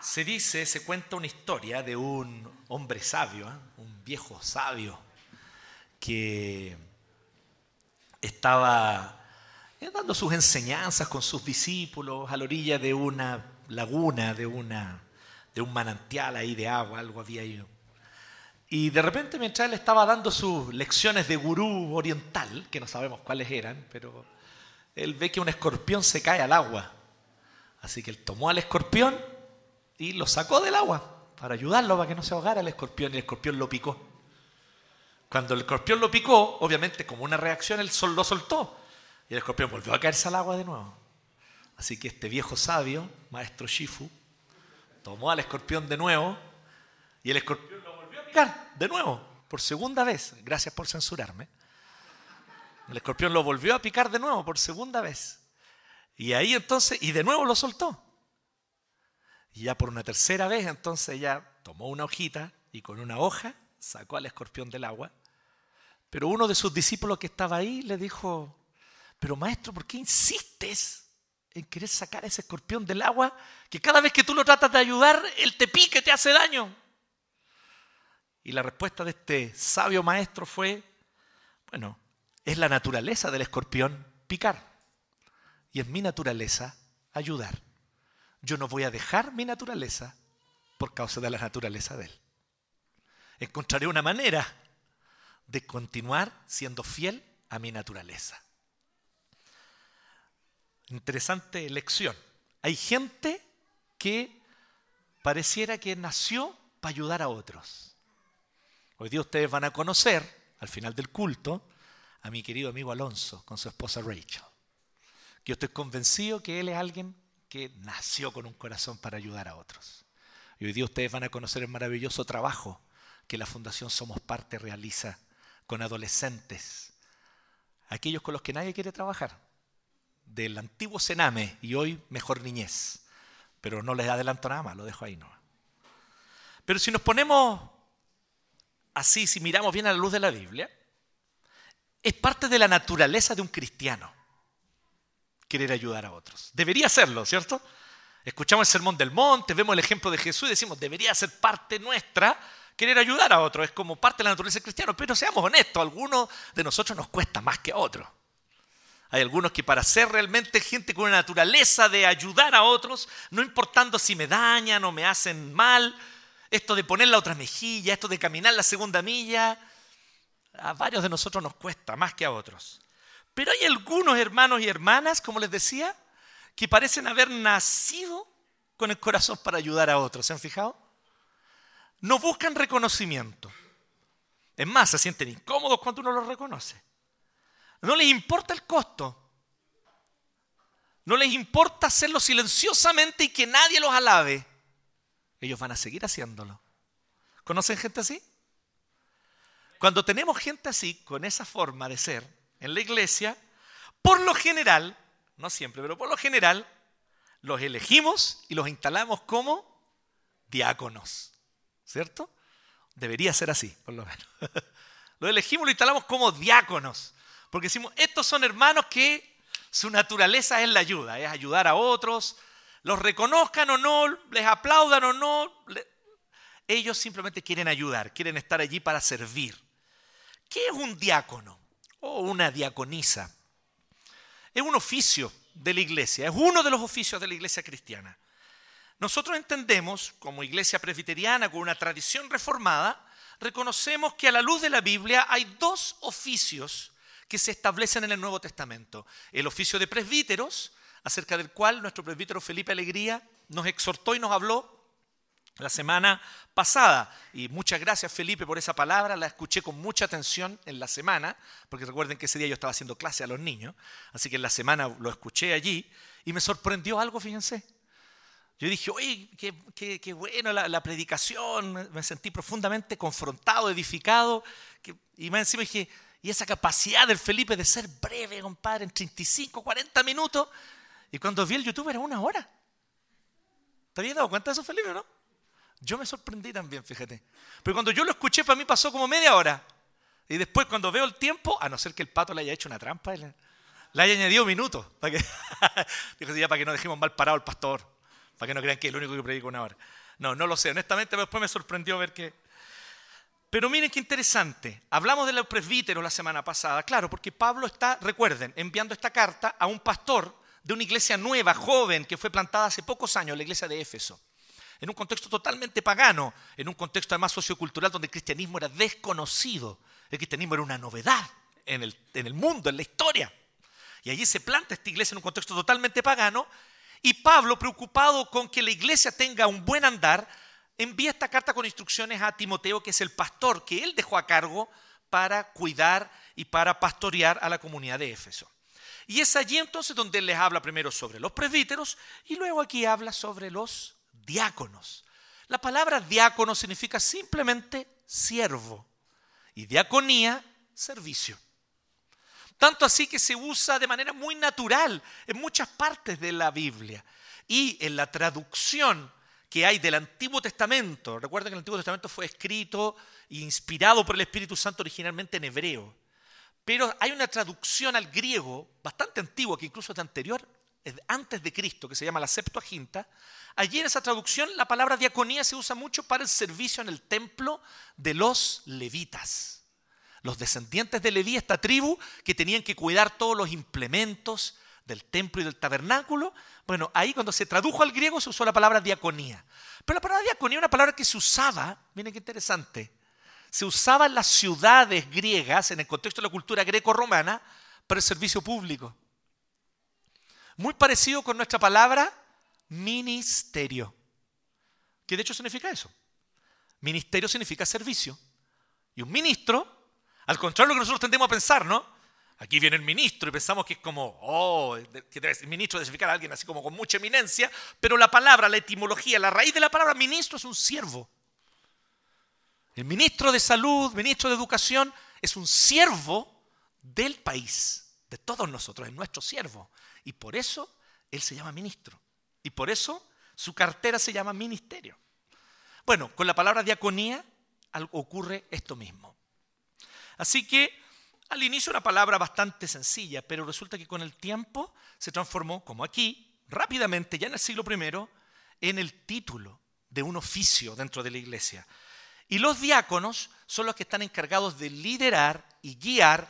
Se dice, se cuenta una historia de un hombre sabio, ¿eh? un viejo sabio, que estaba eh, dando sus enseñanzas con sus discípulos a la orilla de una laguna, de, una, de un manantial ahí de agua, algo había ahí. Y de repente mientras él estaba dando sus lecciones de gurú oriental, que no sabemos cuáles eran, pero él ve que un escorpión se cae al agua. Así que él tomó al escorpión y lo sacó del agua para ayudarlo para que no se ahogara el escorpión y el escorpión lo picó. Cuando el escorpión lo picó, obviamente como una reacción, él sol- lo soltó y el escorpión volvió a caerse al agua de nuevo. Así que este viejo sabio, maestro Shifu, tomó al escorpión de nuevo y el escorpión de nuevo, por segunda vez. Gracias por censurarme. El escorpión lo volvió a picar de nuevo por segunda vez. Y ahí entonces, y de nuevo lo soltó. Y ya por una tercera vez, entonces ya tomó una hojita y con una hoja sacó al escorpión del agua. Pero uno de sus discípulos que estaba ahí le dijo, pero maestro, ¿por qué insistes en querer sacar ese escorpión del agua? Que cada vez que tú lo tratas de ayudar, él te y te hace daño. Y la respuesta de este sabio maestro fue, bueno, es la naturaleza del escorpión picar. Y es mi naturaleza ayudar yo no voy a dejar mi naturaleza por causa de la naturaleza de Él. Encontraré una manera de continuar siendo fiel a mi naturaleza. Interesante lección. Hay gente que pareciera que nació para ayudar a otros. Hoy día ustedes van a conocer, al final del culto, a mi querido amigo Alonso con su esposa Rachel. Que yo estoy convencido que él es alguien que nació con un corazón para ayudar a otros. Y hoy día ustedes van a conocer el maravilloso trabajo que la Fundación Somos Parte realiza con adolescentes, aquellos con los que nadie quiere trabajar, del antiguo Sename y hoy Mejor Niñez. Pero no les adelanto nada más, lo dejo ahí no. Pero si nos ponemos así, si miramos bien a la luz de la Biblia, es parte de la naturaleza de un cristiano querer ayudar a otros. Debería serlo, ¿cierto? Escuchamos el sermón del monte, vemos el ejemplo de Jesús y decimos, debería ser parte nuestra querer ayudar a otros. Es como parte de la naturaleza del cristiano. Pero seamos honestos, algunos de nosotros nos cuesta más que otros. Hay algunos que para ser realmente gente con una naturaleza de ayudar a otros, no importando si me dañan o me hacen mal, esto de poner la otra mejilla, esto de caminar la segunda milla, a varios de nosotros nos cuesta más que a otros. Pero hay algunos hermanos y hermanas, como les decía, que parecen haber nacido con el corazón para ayudar a otros. ¿Se han fijado? No buscan reconocimiento. Es más, se sienten incómodos cuando uno los reconoce. No les importa el costo. No les importa hacerlo silenciosamente y que nadie los alabe. Ellos van a seguir haciéndolo. ¿Conocen gente así? Cuando tenemos gente así, con esa forma de ser, en la iglesia, por lo general, no siempre, pero por lo general, los elegimos y los instalamos como diáconos. ¿Cierto? Debería ser así, por lo menos. Los elegimos y los instalamos como diáconos. Porque decimos, estos son hermanos que su naturaleza es la ayuda, es ayudar a otros, los reconozcan o no, les aplaudan o no. Ellos simplemente quieren ayudar, quieren estar allí para servir. ¿Qué es un diácono o una diaconisa? Es un oficio de la iglesia, es uno de los oficios de la iglesia cristiana. Nosotros entendemos, como iglesia presbiteriana, con una tradición reformada, reconocemos que a la luz de la Biblia hay dos oficios que se establecen en el Nuevo Testamento. El oficio de presbíteros, acerca del cual nuestro presbítero Felipe Alegría nos exhortó y nos habló la semana pasada. Y muchas gracias Felipe por esa palabra, la escuché con mucha atención en la semana, porque recuerden que ese día yo estaba haciendo clase a los niños, así que en la semana lo escuché allí y me sorprendió algo, fíjense. Yo dije, oye, qué, qué, bueno la, predicación, me, sentí profundamente confrontado, edificado, y más encima dije, y esa capacidad del Felipe de ser breve, compadre, en 35, 40 minutos, y cuando vi el YouTube era una hora. ¿Te habías dado cuenta de eso, Felipe, no? Yo me sorprendí también, fíjate. Pero cuando yo lo escuché, para mí pasó como media hora. Y después, cuando veo el tiempo, a no ser que el pato le haya hecho una trampa, le, haya añadido minutos. Para que, dijo, ya para que no dejemos mal parado al pastor. Para que no crean que es el único que predica una hora. No, no lo sé. Honestamente, pero después me sorprendió ver que. Pero miren qué interesante. Hablamos de los presbíteros la semana pasada. Claro, porque Pablo está, recuerden, enviando esta carta a un pastor de una iglesia nueva, joven, que fue plantada hace pocos años, la iglesia de Éfeso en un contexto totalmente pagano, en un contexto además sociocultural donde el cristianismo era desconocido. El cristianismo era una novedad en el, en el mundo, en la historia. Y allí se planta esta iglesia en un contexto totalmente pagano. Y Pablo, preocupado con que la iglesia tenga un buen andar, envía esta carta con instrucciones a Timoteo, que es el pastor que él dejó a cargo para cuidar y para pastorear a la comunidad de Éfeso. Y es allí entonces donde les habla primero sobre los presbíteros y luego aquí habla sobre los diáconos. La palabra diácono significa simplemente siervo y diaconía, servicio. Tanto así que se usa de manera muy natural en muchas partes de la Biblia. Y en la traducción que hay del Antiguo Testamento, recuerden que el Antiguo Testamento fue escrito e inspirado por el Espíritu Santo originalmente en hebreo. Pero hay una traducción al griego bastante antigua, que incluso es anterior, antes de Cristo, que se llama la Septuaginta, Allí en esa traducción la palabra diaconía se usa mucho para el servicio en el templo de los levitas. Los descendientes de Leví, esta tribu, que tenían que cuidar todos los implementos del templo y del tabernáculo. Bueno, ahí cuando se tradujo al griego se usó la palabra diaconía. Pero la palabra diaconía es una palabra que se usaba, miren qué interesante, se usaba en las ciudades griegas, en el contexto de la cultura greco-romana, para el servicio público. Muy parecido con nuestra palabra ministerio. Que de hecho significa eso. Ministerio significa servicio. Y un ministro, al contrario de lo que nosotros tendemos a pensar, ¿no? Aquí viene el ministro y pensamos que es como, oh, que el ministro debe significar a alguien así como con mucha eminencia, pero la palabra, la etimología, la raíz de la palabra ministro es un siervo. El ministro de salud, ministro de educación, es un siervo del país, de todos nosotros, es nuestro siervo. Y por eso él se llama ministro. Y por eso su cartera se llama ministerio. Bueno, con la palabra diaconía ocurre esto mismo. Así que al inicio una palabra bastante sencilla, pero resulta que con el tiempo se transformó, como aquí, rápidamente, ya en el siglo I, en el título de un oficio dentro de la iglesia. Y los diáconos son los que están encargados de liderar y guiar,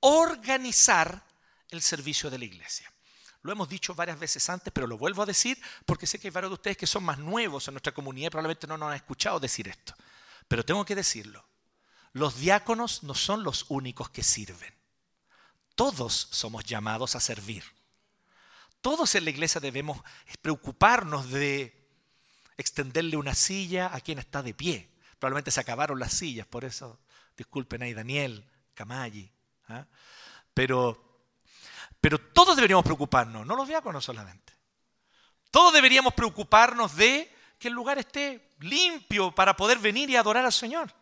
organizar el servicio de la iglesia. Lo hemos dicho varias veces antes, pero lo vuelvo a decir porque sé que hay varios de ustedes que son más nuevos en nuestra comunidad y probablemente no nos han escuchado decir esto. Pero tengo que decirlo. Los diáconos no son los únicos que sirven. Todos somos llamados a servir. Todos en la iglesia debemos preocuparnos de extenderle una silla a quien está de pie. Probablemente se acabaron las sillas, por eso disculpen ahí Daniel, Camayi. ¿ah? Pero pero todos deberíamos preocuparnos, no los diáconos solamente. Todos deberíamos preocuparnos de que el lugar esté limpio para poder venir y adorar al Señor.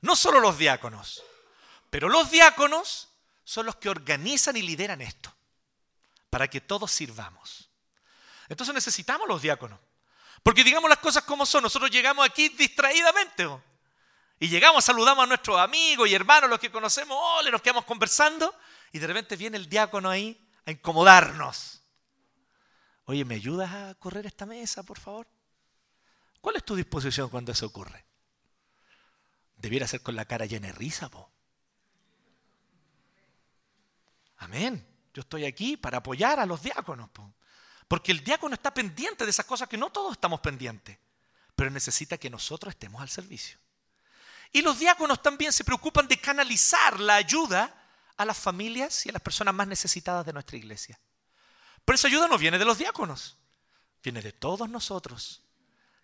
No solo los diáconos, pero los diáconos son los que organizan y lideran esto, para que todos sirvamos. Entonces necesitamos los diáconos, porque digamos las cosas como son, nosotros llegamos aquí distraídamente. Y llegamos, saludamos a nuestros amigos y hermanos, los que conocemos, oh, nos quedamos conversando y de repente viene el diácono ahí a incomodarnos. Oye, ¿me ayudas a correr esta mesa, por favor? ¿Cuál es tu disposición cuando eso ocurre? debiera ser con la cara llena de risa, po. Amén. Yo estoy aquí para apoyar a los diáconos, po. Porque el diácono está pendiente de esas cosas que no todos estamos pendientes, pero necesita que nosotros estemos al servicio. Y los diáconos también se preocupan de canalizar la ayuda a las familias y a las personas más necesitadas de nuestra iglesia. Pero esa ayuda no viene de los diáconos, viene de todos nosotros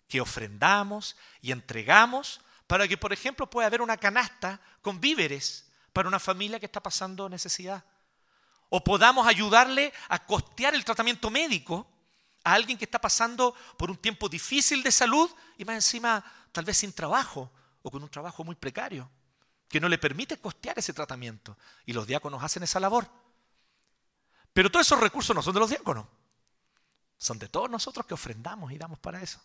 que ofrendamos y entregamos para que, por ejemplo, pueda haber una canasta con víveres para una familia que está pasando necesidad. O podamos ayudarle a costear el tratamiento médico a alguien que está pasando por un tiempo difícil de salud y más encima tal vez sin trabajo o con un trabajo muy precario, que no le permite costear ese tratamiento. Y los diáconos hacen esa labor. Pero todos esos recursos no son de los diáconos, son de todos nosotros que ofrendamos y damos para eso.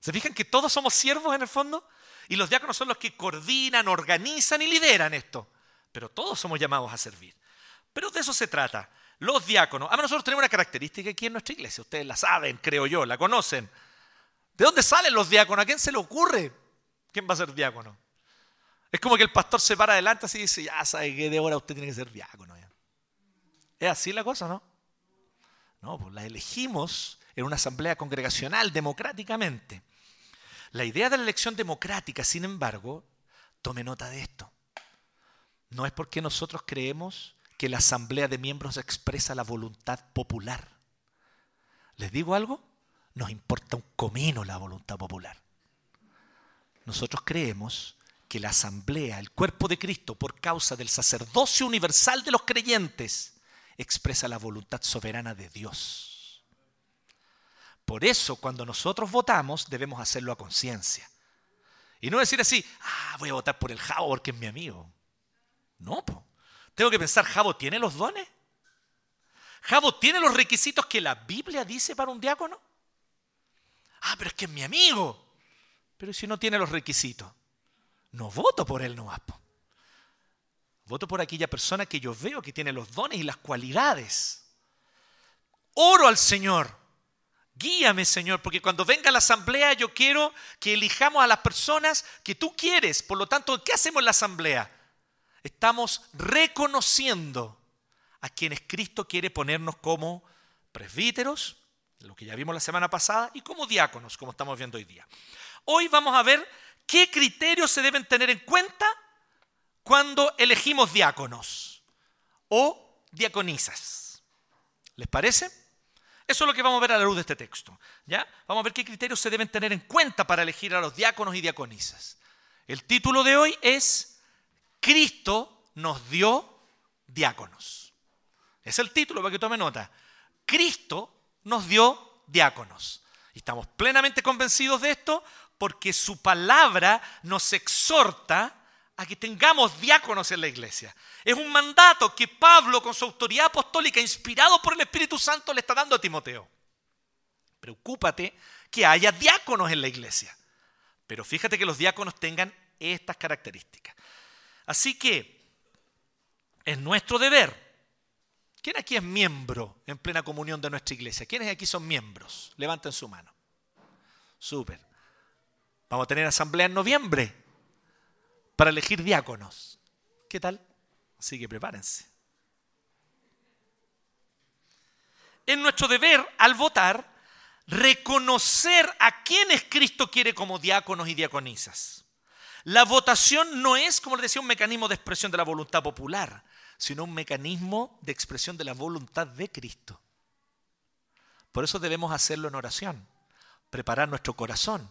¿Se fijan que todos somos siervos en el fondo? Y los diáconos son los que coordinan, organizan y lideran esto. Pero todos somos llamados a servir. Pero de eso se trata. Los diáconos. Además, nosotros tenemos una característica aquí en nuestra iglesia. Ustedes la saben, creo yo, la conocen. ¿De dónde salen los diáconos? ¿A quién se le ocurre? ¿Quién va a ser diácono? Es como que el pastor se para adelante así y dice, ya sabe que de ahora usted tiene que ser diácono. ¿Es así la cosa, no? No, pues la elegimos en una asamblea congregacional democráticamente. La idea de la elección democrática, sin embargo, tome nota de esto. No es porque nosotros creemos que la asamblea de miembros expresa la voluntad popular. ¿Les digo algo? Nos importa un comino la voluntad popular. Nosotros creemos que la asamblea, el cuerpo de Cristo, por causa del sacerdocio universal de los creyentes, expresa la voluntad soberana de Dios. Por eso, cuando nosotros votamos, debemos hacerlo a conciencia. Y no decir así, ah, voy a votar por el Javo porque es mi amigo. No, tengo que pensar, ¿Javo tiene los dones? ¿Javo tiene los requisitos que la Biblia dice para un diácono? Ah, pero es que es mi amigo. Pero si no tiene los requisitos, no voto por él no Voto por aquella persona que yo veo que tiene los dones y las cualidades. Oro al Señor. Guíame, Señor, porque cuando venga la asamblea yo quiero que elijamos a las personas que tú quieres. Por lo tanto, ¿qué hacemos en la asamblea? Estamos reconociendo a quienes Cristo quiere ponernos como presbíteros, lo que ya vimos la semana pasada, y como diáconos, como estamos viendo hoy día. Hoy vamos a ver qué criterios se deben tener en cuenta cuando elegimos diáconos o diaconisas. ¿Les parece? Eso es lo que vamos a ver a la luz de este texto. ¿ya? Vamos a ver qué criterios se deben tener en cuenta para elegir a los diáconos y diaconisas. El título de hoy es Cristo nos dio diáconos. Es el título para que tome nota. Cristo nos dio diáconos. Y estamos plenamente convencidos de esto porque su palabra nos exhorta a que tengamos diáconos en la iglesia. Es un mandato que Pablo, con su autoridad apostólica, inspirado por el Espíritu Santo, le está dando a Timoteo. Preocúpate que haya diáconos en la iglesia. Pero fíjate que los diáconos tengan estas características. Así que es nuestro deber. ¿Quién aquí es miembro en plena comunión de nuestra iglesia? ¿Quiénes aquí son miembros? Levanten su mano. Súper. Vamos a tener asamblea en noviembre para elegir diáconos. ¿Qué tal? Así que prepárense. Es nuestro deber al votar reconocer a quienes Cristo quiere como diáconos y diaconisas. La votación no es, como les decía, un mecanismo de expresión de la voluntad popular, sino un mecanismo de expresión de la voluntad de Cristo. Por eso debemos hacerlo en oración, preparar nuestro corazón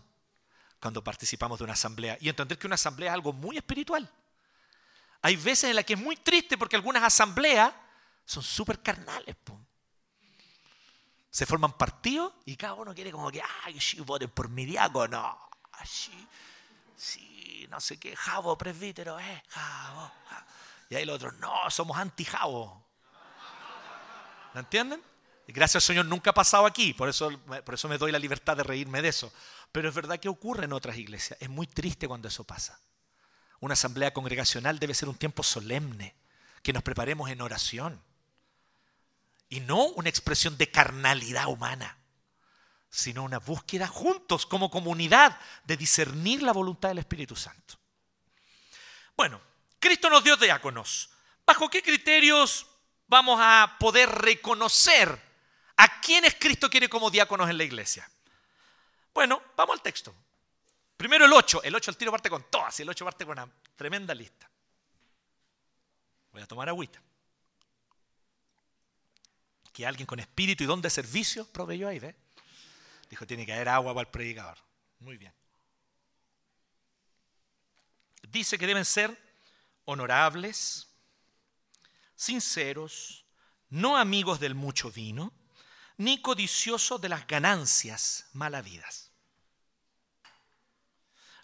cuando participamos de una asamblea y entender que una asamblea es algo muy espiritual. Hay veces en las que es muy triste porque algunas asambleas son súper carnales. Se forman partidos y cada uno quiere como que, ay, sí, voten por mi diácono. Sí, sí, no sé qué, jabo, presbítero, eh, jabo, Y ahí los otros, no, somos anti-jabo. ¿Me entienden? Gracias al Señor nunca ha pasado aquí, por eso, por eso me doy la libertad de reírme de eso. Pero es verdad que ocurre en otras iglesias. Es muy triste cuando eso pasa. Una asamblea congregacional debe ser un tiempo solemne, que nos preparemos en oración. Y no una expresión de carnalidad humana, sino una búsqueda juntos como comunidad de discernir la voluntad del Espíritu Santo. Bueno, Cristo nos dio diáconos. ¿Bajo qué criterios vamos a poder reconocer a quiénes Cristo quiere como diáconos en la iglesia? Bueno, vamos al texto. Primero el 8. El 8 al tiro parte con todas y el 8 parte con una tremenda lista. Voy a tomar agüita. Que alguien con espíritu y don de servicio proveyó ahí, ¿ve? Dijo, tiene que haber agua para el predicador. Muy bien. Dice que deben ser honorables, sinceros, no amigos del mucho vino, ni codiciosos de las ganancias malavidas.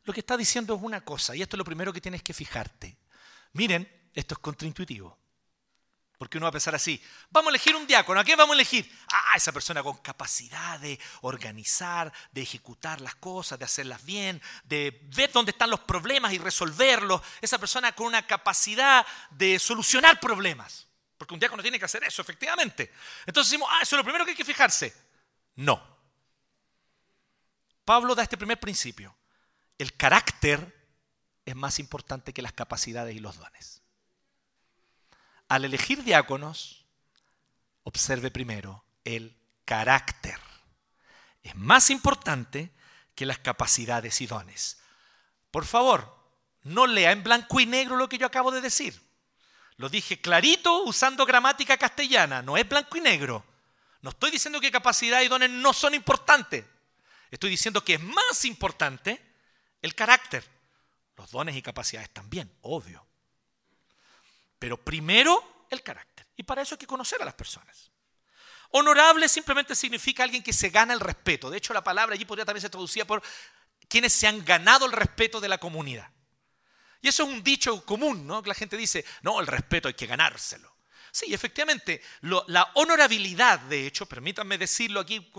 Lo que está diciendo es una cosa, y esto es lo primero que tienes que fijarte. Miren, esto es contraintuitivo. Porque uno va a pensar así, vamos a elegir un diácono, ¿a qué vamos a elegir? Ah, esa persona con capacidad de organizar, de ejecutar las cosas, de hacerlas bien, de ver dónde están los problemas y resolverlos. Esa persona con una capacidad de solucionar problemas. Porque un diácono tiene que hacer eso, efectivamente. Entonces decimos, ah, eso es lo primero que hay que fijarse. No. Pablo da este primer principio. El carácter es más importante que las capacidades y los dones al elegir diáconos, observe primero el carácter. Es más importante que las capacidades y dones. Por favor, no lea en blanco y negro lo que yo acabo de decir. Lo dije clarito usando gramática castellana, no es blanco y negro. No estoy diciendo que capacidad y dones no son importantes. Estoy diciendo que es más importante el carácter. Los dones y capacidades también, obvio. Pero primero el carácter. Y para eso hay que conocer a las personas. Honorable simplemente significa alguien que se gana el respeto. De hecho, la palabra allí podría también ser traducida por quienes se han ganado el respeto de la comunidad. Y eso es un dicho común, ¿no? Que la gente dice, no, el respeto hay que ganárselo. Sí, efectivamente, la honorabilidad, de hecho, permítanme decirlo aquí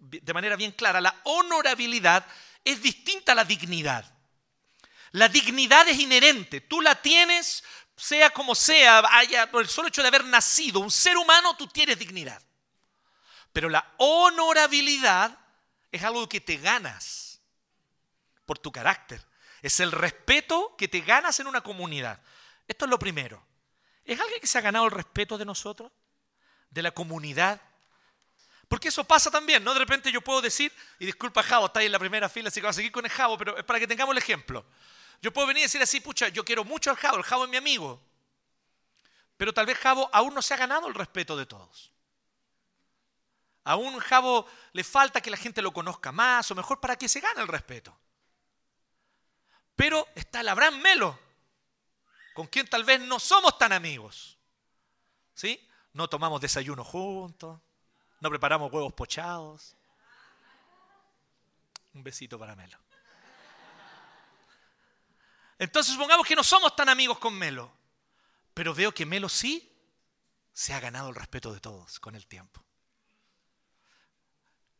de manera bien clara, la honorabilidad es distinta a la dignidad. La dignidad es inherente, tú la tienes sea como sea, haya, por el solo hecho de haber nacido un ser humano, tú tienes dignidad. Pero la honorabilidad es algo que te ganas por tu carácter. Es el respeto que te ganas en una comunidad. Esto es lo primero. ¿Es alguien que se ha ganado el respeto de nosotros? ¿De la comunidad? Porque eso pasa también, ¿no? De repente yo puedo decir, y disculpa Javo, está en la primera fila, así que va a seguir con el Javo, pero es para que tengamos el ejemplo. Yo puedo venir y decir así, pucha, yo quiero mucho al Javo, el Javo es mi amigo. Pero tal vez Javo aún no se ha ganado el respeto de todos. Aún Javo le falta que la gente lo conozca más, o mejor para que se gane el respeto. Pero está el Abraham Melo, con quien tal vez no somos tan amigos. ¿Sí? No tomamos desayuno juntos, no preparamos huevos pochados. Un besito para Melo. Entonces supongamos que no somos tan amigos con Melo, pero veo que Melo sí se ha ganado el respeto de todos con el tiempo.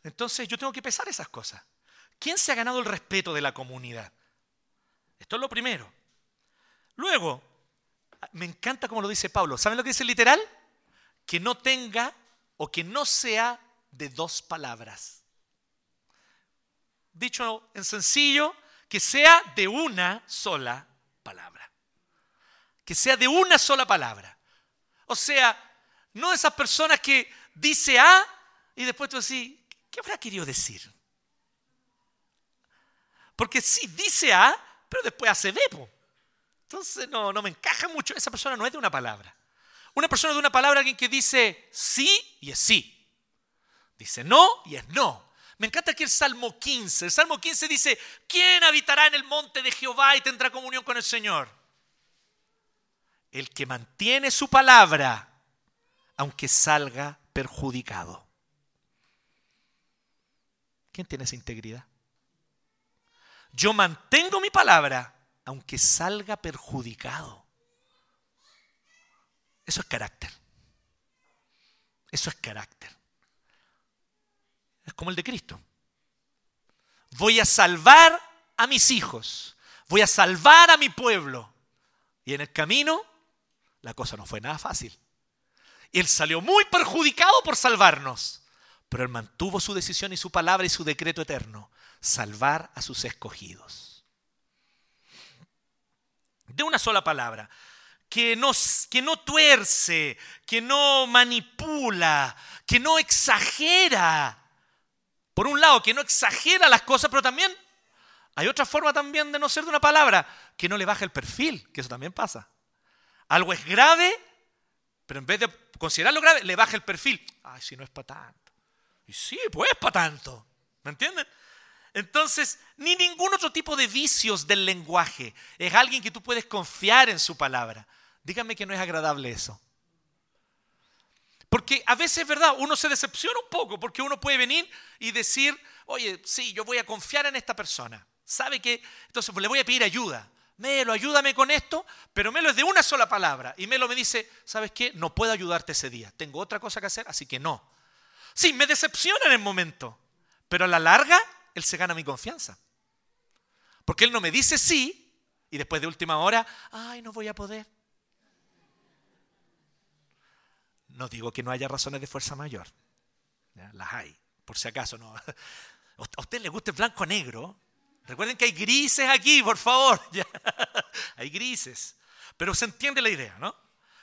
Entonces yo tengo que pesar esas cosas. ¿Quién se ha ganado el respeto de la comunidad? Esto es lo primero. Luego, me encanta como lo dice Pablo. ¿Saben lo que dice literal? Que no tenga o que no sea de dos palabras. Dicho en sencillo, que sea de una sola palabra. Que sea de una sola palabra. O sea, no esas personas que dice A y después tú decís, ¿qué habrá querido decir? Porque sí, dice A, pero después hace B. Entonces no, no me encaja mucho. Esa persona no es de una palabra. Una persona de una palabra, alguien que dice sí y es sí. Dice no y es no. Me encanta aquí el Salmo 15. El Salmo 15 dice, ¿quién habitará en el monte de Jehová y tendrá comunión con el Señor? El que mantiene su palabra, aunque salga perjudicado. ¿Quién tiene esa integridad? Yo mantengo mi palabra, aunque salga perjudicado. Eso es carácter. Eso es carácter. Es como el de Cristo. Voy a salvar a mis hijos. Voy a salvar a mi pueblo. Y en el camino la cosa no fue nada fácil. Él salió muy perjudicado por salvarnos. Pero él mantuvo su decisión y su palabra y su decreto eterno. Salvar a sus escogidos. de una sola palabra, que no, que no tuerce, que no manipula, que no exagera. Por un lado, que no exagera las cosas, pero también hay otra forma también de no ser de una palabra, que no le baja el perfil, que eso también pasa. Algo es grave, pero en vez de considerarlo grave, le baja el perfil. Ay, si no es para tanto. Y sí, pues es para tanto. ¿Me entienden? Entonces, ni ningún otro tipo de vicios del lenguaje. Es alguien que tú puedes confiar en su palabra. Dígame que no es agradable eso. Porque a veces es verdad, uno se decepciona un poco porque uno puede venir y decir, oye, sí, yo voy a confiar en esta persona. ¿Sabe que? Entonces le voy a pedir ayuda. Melo, ayúdame con esto, pero Melo es de una sola palabra. Y Melo me dice, ¿sabes qué? No puedo ayudarte ese día. Tengo otra cosa que hacer, así que no. Sí, me decepciona en el momento, pero a la larga él se gana mi confianza. Porque él no me dice sí y después de última hora, ay, no voy a poder. No digo que no haya razones de fuerza mayor. Las hay, por si acaso no. ¿A usted le gusta el blanco negro? Recuerden que hay grises aquí, por favor. hay grises. Pero se entiende la idea, ¿no?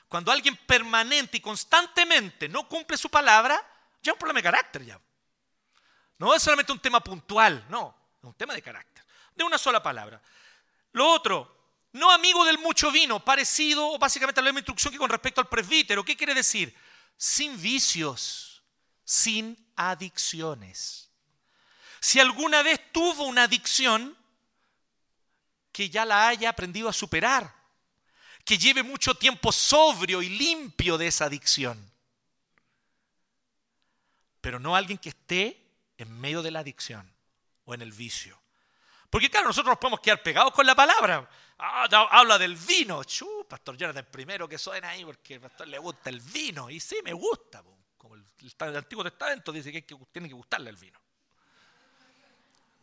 Cuando alguien permanente y constantemente no cumple su palabra, ya es un problema de carácter ya. No es solamente un tema puntual, no, es un tema de carácter. De una sola palabra. Lo otro, no amigo del mucho vino, parecido básicamente a la misma instrucción que con respecto al presbítero. ¿Qué quiere decir? Sin vicios, sin adicciones. Si alguna vez tuvo una adicción, que ya la haya aprendido a superar, que lleve mucho tiempo sobrio y limpio de esa adicción. Pero no alguien que esté en medio de la adicción o en el vicio. Porque claro, nosotros nos podemos quedar pegados con la palabra. Ah, habla del vino. Chu, pastor Jonathan, primero que suena ahí porque al pastor le gusta el vino. Y sí, me gusta. Como el, Antiguo Testamento dice que, tiene que gustarle el vino.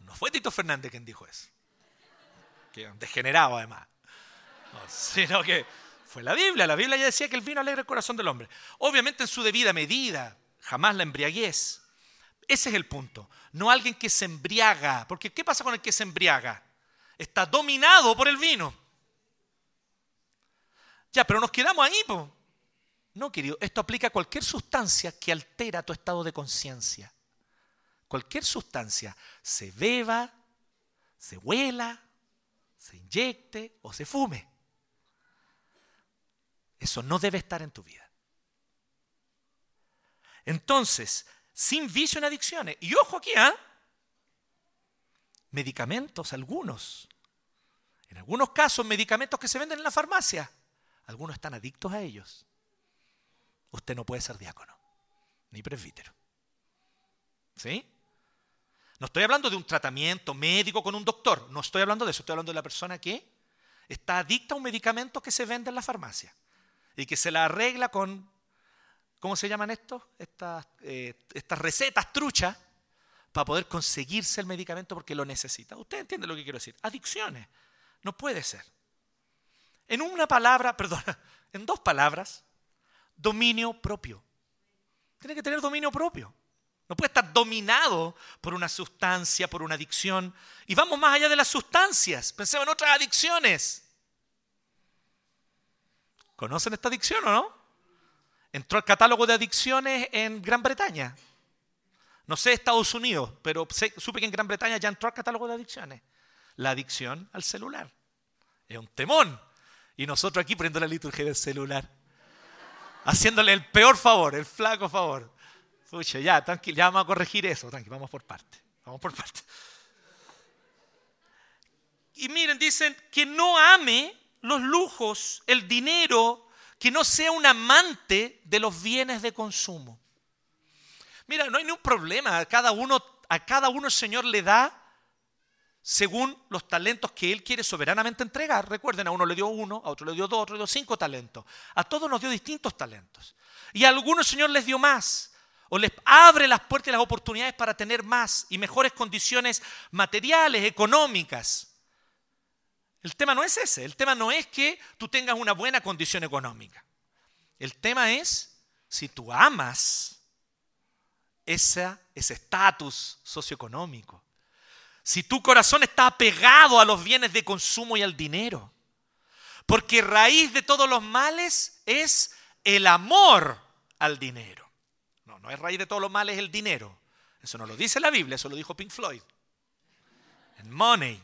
No fue Tito Fernández quien dijo eso. Que degenerado además. sino que fue la Biblia. La Biblia ya decía que el vino alegra el corazón del hombre. Obviamente en su debida medida. Jamás la embriaguez. Ese es el punto. No alguien que se embriaga. Porque ¿qué pasa con el que se embriaga? Está dominado por el vino. Ya, pero nos quedamos ahí. No, querido, esto aplica a cualquier sustancia que altera tu estado de conciencia. Cualquier sustancia, se beba, se huela, se inyecte o se fume. Eso no debe estar en tu vida. Entonces, sin vicio en adicciones. Y ojo aquí, ¿ah? Medicamentos, algunos. En algunos casos, medicamentos que se venden en la farmacia. Algunos están adictos a ellos. Usted no puede ser diácono, ni presbítero. ¿Sí? No estoy hablando de un tratamiento médico con un doctor. No estoy hablando de eso. Estoy hablando de la persona que está adicta a un medicamento que se vende en la farmacia y que se la arregla con ¿cómo se llaman estos? Estas, eh, estas recetas truchas para poder conseguirse el medicamento porque lo necesita. Usted entiende lo que quiero decir. Adicciones. No puede ser. En una palabra, perdón, en dos palabras, dominio propio. Tiene que tener dominio propio. No puede estar dominado por una sustancia, por una adicción. Y vamos más allá de las sustancias. Pensemos en otras adicciones. ¿Conocen esta adicción o no? entró al catálogo de adicciones en Gran Bretaña. No sé Estados Unidos, pero supe que en Gran Bretaña ya entró al catálogo de adicciones. La adicción al celular. Es un temón. Y nosotros aquí poniendo la liturgia del celular. Haciéndole el peor favor, el flaco favor. Pucha, ya, tranquilo, ya vamos a corregir eso. Tranquilo, vamos por parte. Vamos por parte. Y miren, dicen que no ame los lujos, el dinero, que no sea un amante de los bienes de consumo. Mira, no hay ningún problema, a cada uno, a cada uno el Señor le da según los talentos que Él quiere soberanamente entregar. Recuerden, a uno le dio uno, a otro le dio dos, a otro le dio cinco talentos. A todos nos dio distintos talentos. Y a algunos el Señor les dio más. O les abre las puertas y las oportunidades para tener más y mejores condiciones materiales, económicas. El tema no es ese, el tema no es que tú tengas una buena condición económica. El tema es si tú amas ese estatus socioeconómico. Si tu corazón está apegado a los bienes de consumo y al dinero. Porque raíz de todos los males es el amor al dinero. No, no es raíz de todos los males el dinero. Eso no lo dice la Biblia, eso lo dijo Pink Floyd. En Money,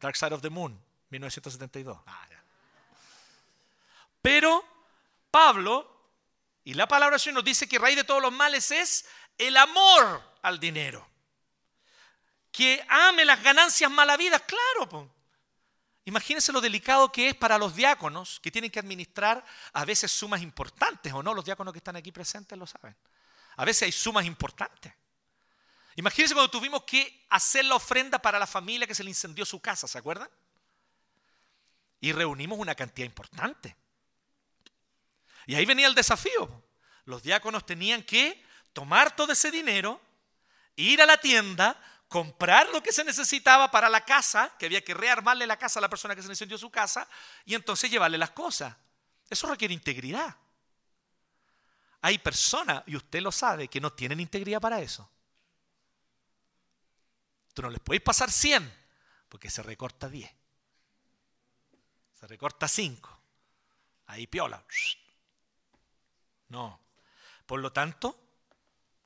Dark Side of the Moon, 1972. Ah, Pero Pablo y la palabra del Señor nos dice que raíz de todos los males es el amor al dinero. Que ame las ganancias malavidas, claro. Imagínense lo delicado que es para los diáconos que tienen que administrar a veces sumas importantes, ¿o no? Los diáconos que están aquí presentes lo saben. A veces hay sumas importantes. Imagínense cuando tuvimos que hacer la ofrenda para la familia que se le incendió su casa, ¿se acuerdan? Y reunimos una cantidad importante. Y ahí venía el desafío. Los diáconos tenían que tomar todo ese dinero, ir a la tienda, comprar lo que se necesitaba para la casa, que había que rearmarle la casa a la persona que se incendió su casa, y entonces llevarle las cosas. Eso requiere integridad. Hay personas, y usted lo sabe, que no tienen integridad para eso. Tú no les podéis pasar 100 porque se recorta 10. Se recorta 5. Ahí piola. No. Por lo tanto,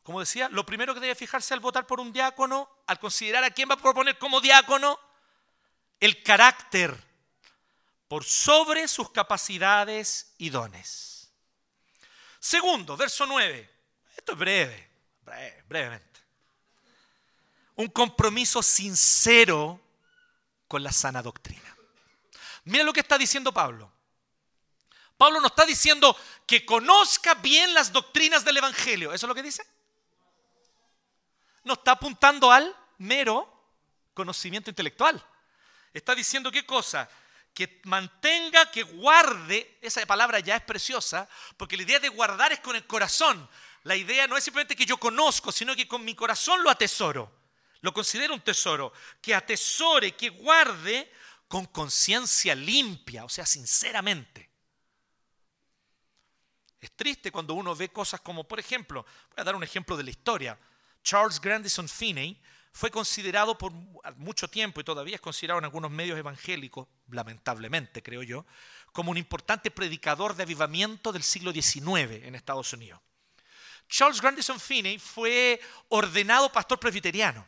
como decía, lo primero que debe fijarse al votar por un diácono, al considerar a quién va a proponer como diácono, el carácter por sobre sus capacidades y dones. Segundo, verso 9. Esto es breve, breve brevemente un compromiso sincero con la sana doctrina. Mira lo que está diciendo Pablo. Pablo no está diciendo que conozca bien las doctrinas del Evangelio. ¿Eso es lo que dice? No está apuntando al mero conocimiento intelectual. Está diciendo qué cosa? Que mantenga, que guarde, esa palabra ya es preciosa, porque la idea de guardar es con el corazón. La idea no es simplemente que yo conozco, sino que con mi corazón lo atesoro. Lo considero un tesoro que atesore, que guarde con conciencia limpia, o sea, sinceramente. Es triste cuando uno ve cosas como, por ejemplo, voy a dar un ejemplo de la historia. Charles Grandison Finney fue considerado por mucho tiempo y todavía es considerado en algunos medios evangélicos, lamentablemente creo yo, como un importante predicador de avivamiento del siglo XIX en Estados Unidos. Charles Grandison Finney fue ordenado pastor presbiteriano.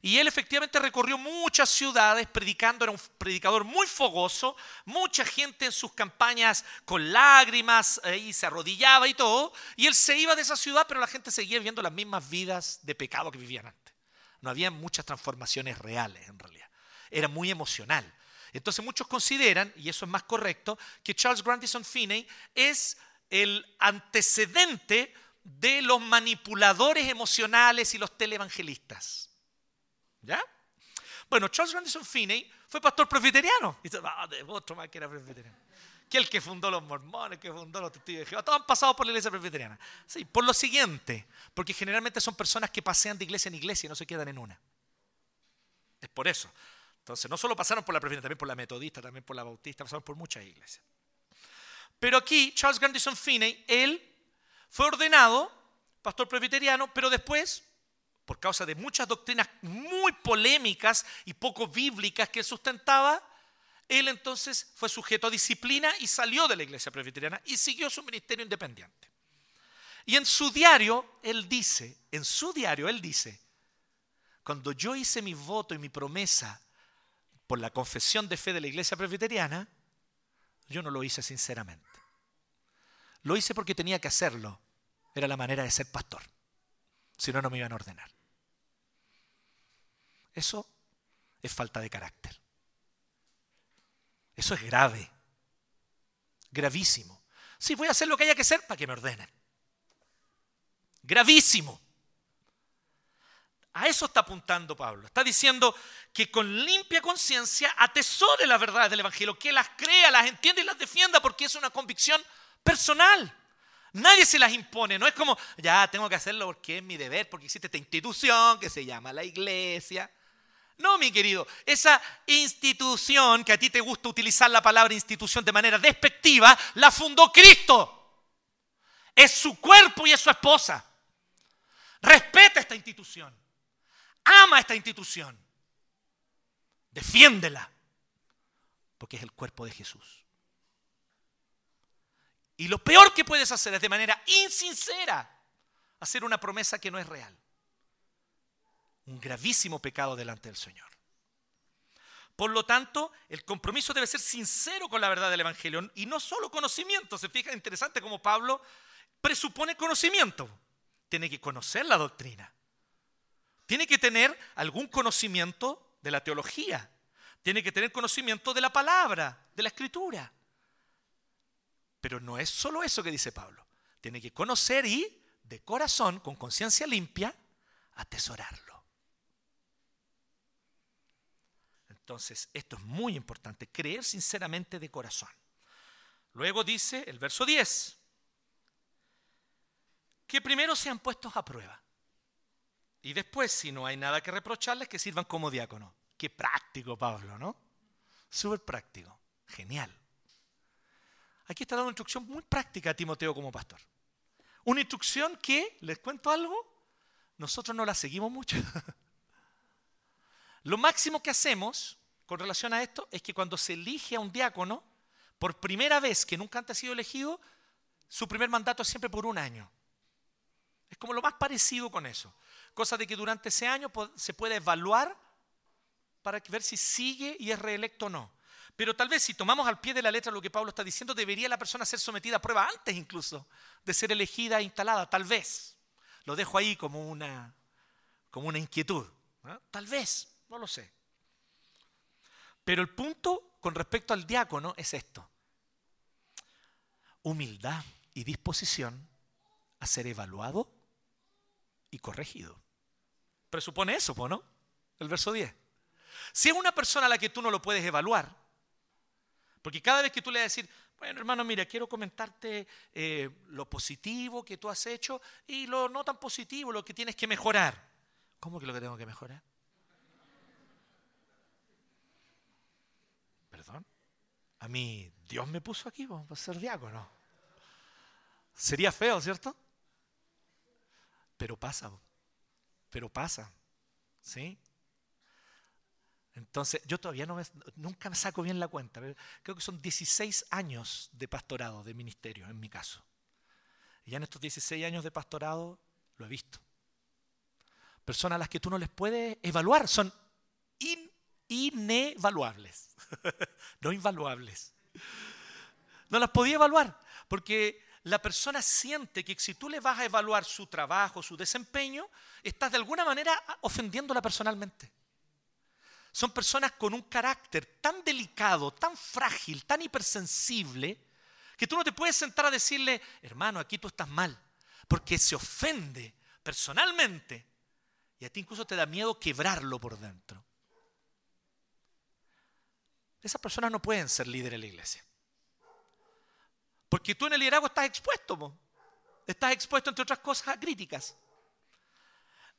Y él efectivamente recorrió muchas ciudades predicando, era un predicador muy fogoso, mucha gente en sus campañas con lágrimas y se arrodillaba y todo, y él se iba de esa ciudad, pero la gente seguía viviendo las mismas vidas de pecado que vivían antes. No había muchas transformaciones reales en realidad, era muy emocional. Entonces muchos consideran, y eso es más correcto, que Charles Grandison Finney es el antecedente de los manipuladores emocionales y los televangelistas. ¿Ya? Bueno, Charles Grandison Finney fue pastor presbiteriano. Dice, ah, otro más que era presbiteriano. Que el que fundó los mormones, que fundó los testigos de Jehová, todos han pasado por la iglesia presbiteriana. Sí, por lo siguiente, porque generalmente son personas que pasean de iglesia en iglesia y no se quedan en una. Es por eso. Entonces, no solo pasaron por la presbiteriana, también por la metodista, también por la bautista, pasaron por muchas iglesias. Pero aquí, Charles Grandison Finney, él fue ordenado pastor presbiteriano, pero después por causa de muchas doctrinas muy polémicas y poco bíblicas que sustentaba, él entonces fue sujeto a disciplina y salió de la iglesia presbiteriana y siguió su ministerio independiente. Y en su diario, él dice, en su diario, él dice, cuando yo hice mi voto y mi promesa por la confesión de fe de la iglesia presbiteriana, yo no lo hice sinceramente. Lo hice porque tenía que hacerlo. Era la manera de ser pastor. Si no, no me iban a ordenar. Eso es falta de carácter. Eso es grave. Gravísimo. Si voy a hacer lo que haya que hacer para que me ordenen. Gravísimo. A eso está apuntando Pablo. Está diciendo que con limpia conciencia atesore las verdades del Evangelio, que las crea, las entienda y las defienda porque es una convicción personal. Nadie se las impone, no es como, ya tengo que hacerlo porque es mi deber, porque existe esta institución que se llama la iglesia. No, mi querido, esa institución, que a ti te gusta utilizar la palabra institución de manera despectiva, la fundó Cristo. Es su cuerpo y es su esposa. Respeta esta institución. Ama esta institución. Defiéndela. porque es el cuerpo de Jesús. Y lo peor que puedes hacer es de manera insincera hacer una promesa que no es real. Un gravísimo pecado delante del Señor. Por lo tanto, el compromiso debe ser sincero con la verdad del Evangelio y no solo conocimiento. Se fija interesante como Pablo presupone conocimiento. Tiene que conocer la doctrina. Tiene que tener algún conocimiento de la teología. Tiene que tener conocimiento de la palabra, de la escritura. Pero no es solo eso que dice Pablo. Tiene que conocer y, de corazón, con conciencia limpia, atesorarlo. Entonces, esto es muy importante, creer sinceramente de corazón. Luego dice el verso 10, que primero sean puestos a prueba. Y después, si no hay nada que reprocharles, que sirvan como diáconos. Qué práctico, Pablo, ¿no? Súper práctico. Genial. Aquí está dando una instrucción muy práctica a Timoteo como pastor. Una instrucción que, les cuento algo, nosotros no la seguimos mucho. Lo máximo que hacemos con relación a esto es que cuando se elige a un diácono, por primera vez que nunca antes ha sido elegido, su primer mandato es siempre por un año. Es como lo más parecido con eso. Cosa de que durante ese año se puede evaluar para ver si sigue y es reelecto o no. Pero tal vez si tomamos al pie de la letra lo que Pablo está diciendo, debería la persona ser sometida a prueba antes incluso de ser elegida e instalada. Tal vez. Lo dejo ahí como una, como una inquietud. Tal vez, no lo sé. Pero el punto con respecto al diácono es esto. Humildad y disposición a ser evaluado y corregido. Presupone eso, ¿no? El verso 10. Si es una persona a la que tú no lo puedes evaluar, porque cada vez que tú le vas a decir, bueno, hermano, mira, quiero comentarte eh, lo positivo que tú has hecho y lo no tan positivo, lo que tienes que mejorar. ¿Cómo que lo que tengo que mejorar? Perdón. A mí, Dios me puso aquí para ser diácono. Sería feo, ¿cierto? Pero pasa, pero pasa, ¿sí? Entonces, yo todavía no me, nunca me saco bien la cuenta. Creo que son 16 años de pastorado, de ministerio, en mi caso. Y ya en estos 16 años de pastorado lo he visto. Personas a las que tú no les puedes evaluar, son inevaluables, no invaluables. No las podía evaluar, porque la persona siente que si tú le vas a evaluar su trabajo, su desempeño, estás de alguna manera ofendiéndola personalmente. Son personas con un carácter tan delicado, tan frágil, tan hipersensible, que tú no te puedes sentar a decirle, hermano, aquí tú estás mal, porque se ofende personalmente y a ti incluso te da miedo quebrarlo por dentro. Esas personas no pueden ser líderes en la iglesia. Porque tú en el liderazgo estás expuesto. Estás expuesto, entre otras cosas, a críticas.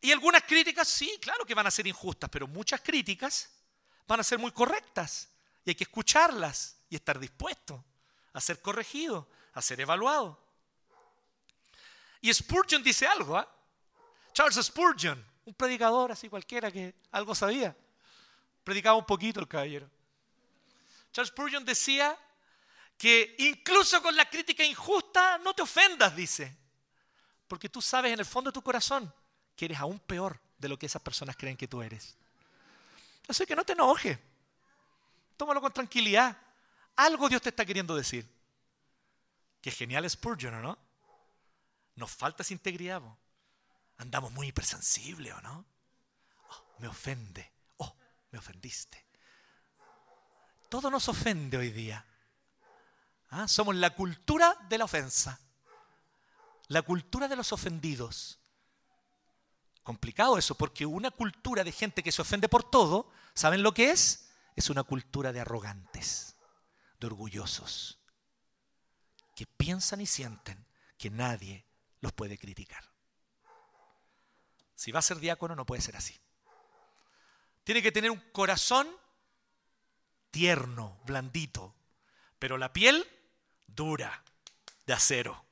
Y algunas críticas sí, claro que van a ser injustas, pero muchas críticas van a ser muy correctas. Y hay que escucharlas y estar dispuesto a ser corregido, a ser evaluado. Y Spurgeon dice algo, ¿ah? Charles Spurgeon, un predicador así cualquiera que algo sabía. Predicaba un poquito el caballero. Charles Spurgeon decía que incluso con la crítica injusta no te ofendas, dice. Porque tú sabes en el fondo de tu corazón que eres aún peor de lo que esas personas creen que tú eres. Así que no te enojes. Tómalo con tranquilidad. Algo Dios te está queriendo decir. Qué genial Spurgeon, ¿no? Nos falta esa integridad. Andamos muy hipersensibles, ¿o no? Oh, me ofende. Oh, me ofendiste. Todo nos ofende hoy día. ¿Ah? Somos la cultura de la ofensa. La cultura de los ofendidos. Complicado eso, porque una cultura de gente que se ofende por todo, ¿saben lo que es? Es una cultura de arrogantes, de orgullosos, que piensan y sienten que nadie los puede criticar. Si va a ser diácono no puede ser así. Tiene que tener un corazón tierno, blandito, pero la piel dura, de acero.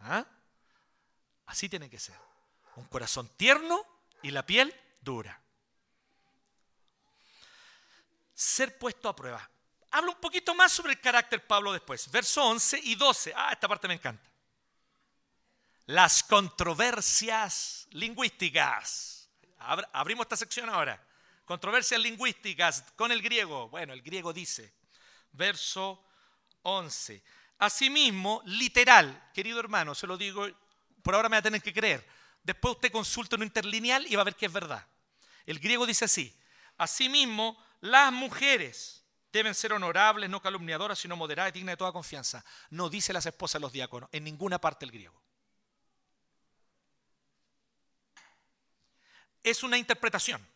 ¿Ah? Así tiene que ser. Un corazón tierno y la piel dura. ser puesto a prueba. Habla un poquito más sobre el carácter Pablo después. Verso 11 y 12. Ah, esta parte me encanta. Las controversias lingüísticas. abrimos esta sección ahora. Controversias lingüísticas con el griego. Bueno, el griego dice, verso 11. Asimismo, literal, querido hermano, se lo digo, por ahora me va a tener que creer. Después usted consulta un interlineal y va a ver que es verdad. El griego dice así. Asimismo, las mujeres Deben ser honorables, no calumniadoras, sino moderadas y dignas de toda confianza. No dice las esposas de los diáconos, en ninguna parte del griego. Es una interpretación.